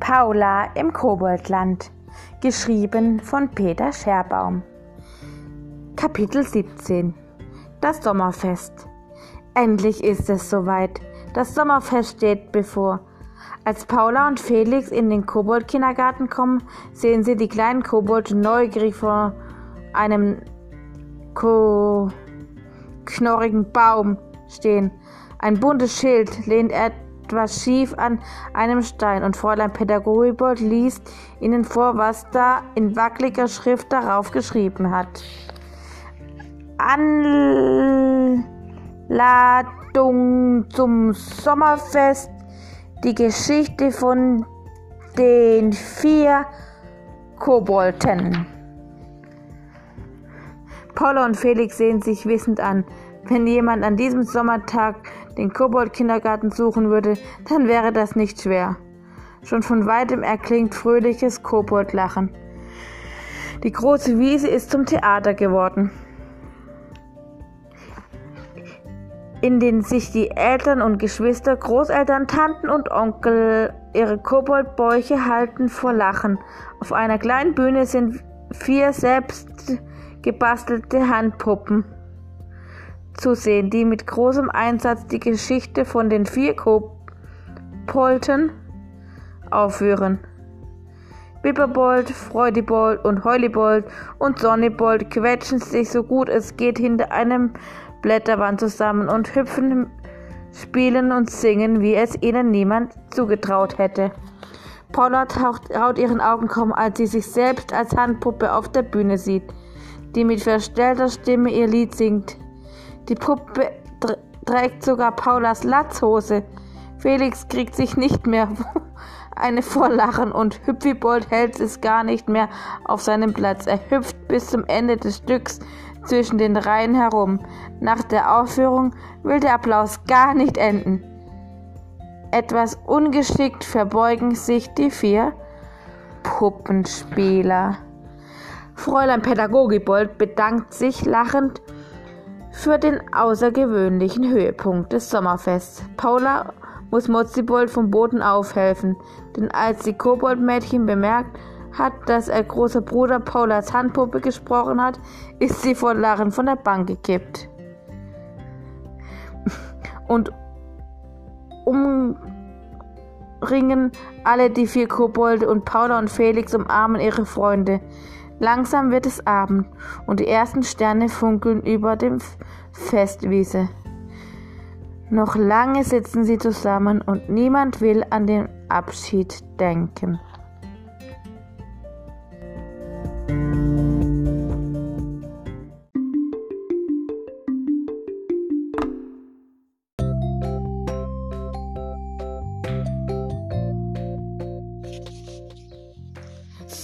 Paula im Koboldland, geschrieben von Peter Scherbaum. Kapitel 17 Das Sommerfest. Endlich ist es soweit. Das Sommerfest steht bevor. Als Paula und Felix in den Kobold-Kindergarten kommen, sehen sie die kleinen Kobolde neugierig vor einem ko knorrigen Baum stehen. Ein buntes Schild lehnt er etwas schief an einem Stein und Fräulein Pädagogibold liest ihnen vor, was da in wackeliger Schrift darauf geschrieben hat. Anladung zum Sommerfest, die Geschichte von den vier Kobolten. Paula und Felix sehen sich wissend an. Wenn jemand an diesem Sommertag den Kobold-Kindergarten suchen würde, dann wäre das nicht schwer. Schon von weitem erklingt fröhliches Koboldlachen. Die große Wiese ist zum Theater geworden, in dem sich die Eltern und Geschwister, Großeltern, Tanten und Onkel ihre Koboldbäuche halten vor Lachen. Auf einer kleinen Bühne sind vier selbst gebastelte Handpuppen zu sehen, die mit großem Einsatz die Geschichte von den vier Kopolten aufführen. Bipperbold, Freudibold und Heulibold und Sonnibold quetschen sich so gut es geht hinter einem Blätterwand zusammen und hüpfen, spielen und singen, wie es ihnen niemand zugetraut hätte. Paula taucht, traut ihren Augen kaum, als sie sich selbst als Handpuppe auf der Bühne sieht, die mit verstellter Stimme ihr Lied singt. Die Puppe trägt sogar Paulas Latzhose. Felix kriegt sich nicht mehr eine Vorlachen und Hüpfibold hält es gar nicht mehr auf seinem Platz. Er hüpft bis zum Ende des Stücks zwischen den Reihen herum. Nach der Aufführung will der Applaus gar nicht enden. Etwas ungeschickt verbeugen sich die vier Puppenspieler. Fräulein Pädagogibold bedankt sich lachend für den außergewöhnlichen Höhepunkt des Sommerfests. Paula muss Mozzibold vom Boden aufhelfen, denn als die Koboldmädchen bemerkt hat, dass ihr großer Bruder Paulas Handpuppe gesprochen hat, ist sie vor Lachen von der Bank gekippt. Und umringen alle die vier Kobolde und Paula und Felix umarmen ihre Freunde. Langsam wird es Abend und die ersten Sterne funkeln über dem Festwiese. Noch lange sitzen sie zusammen und niemand will an den Abschied denken.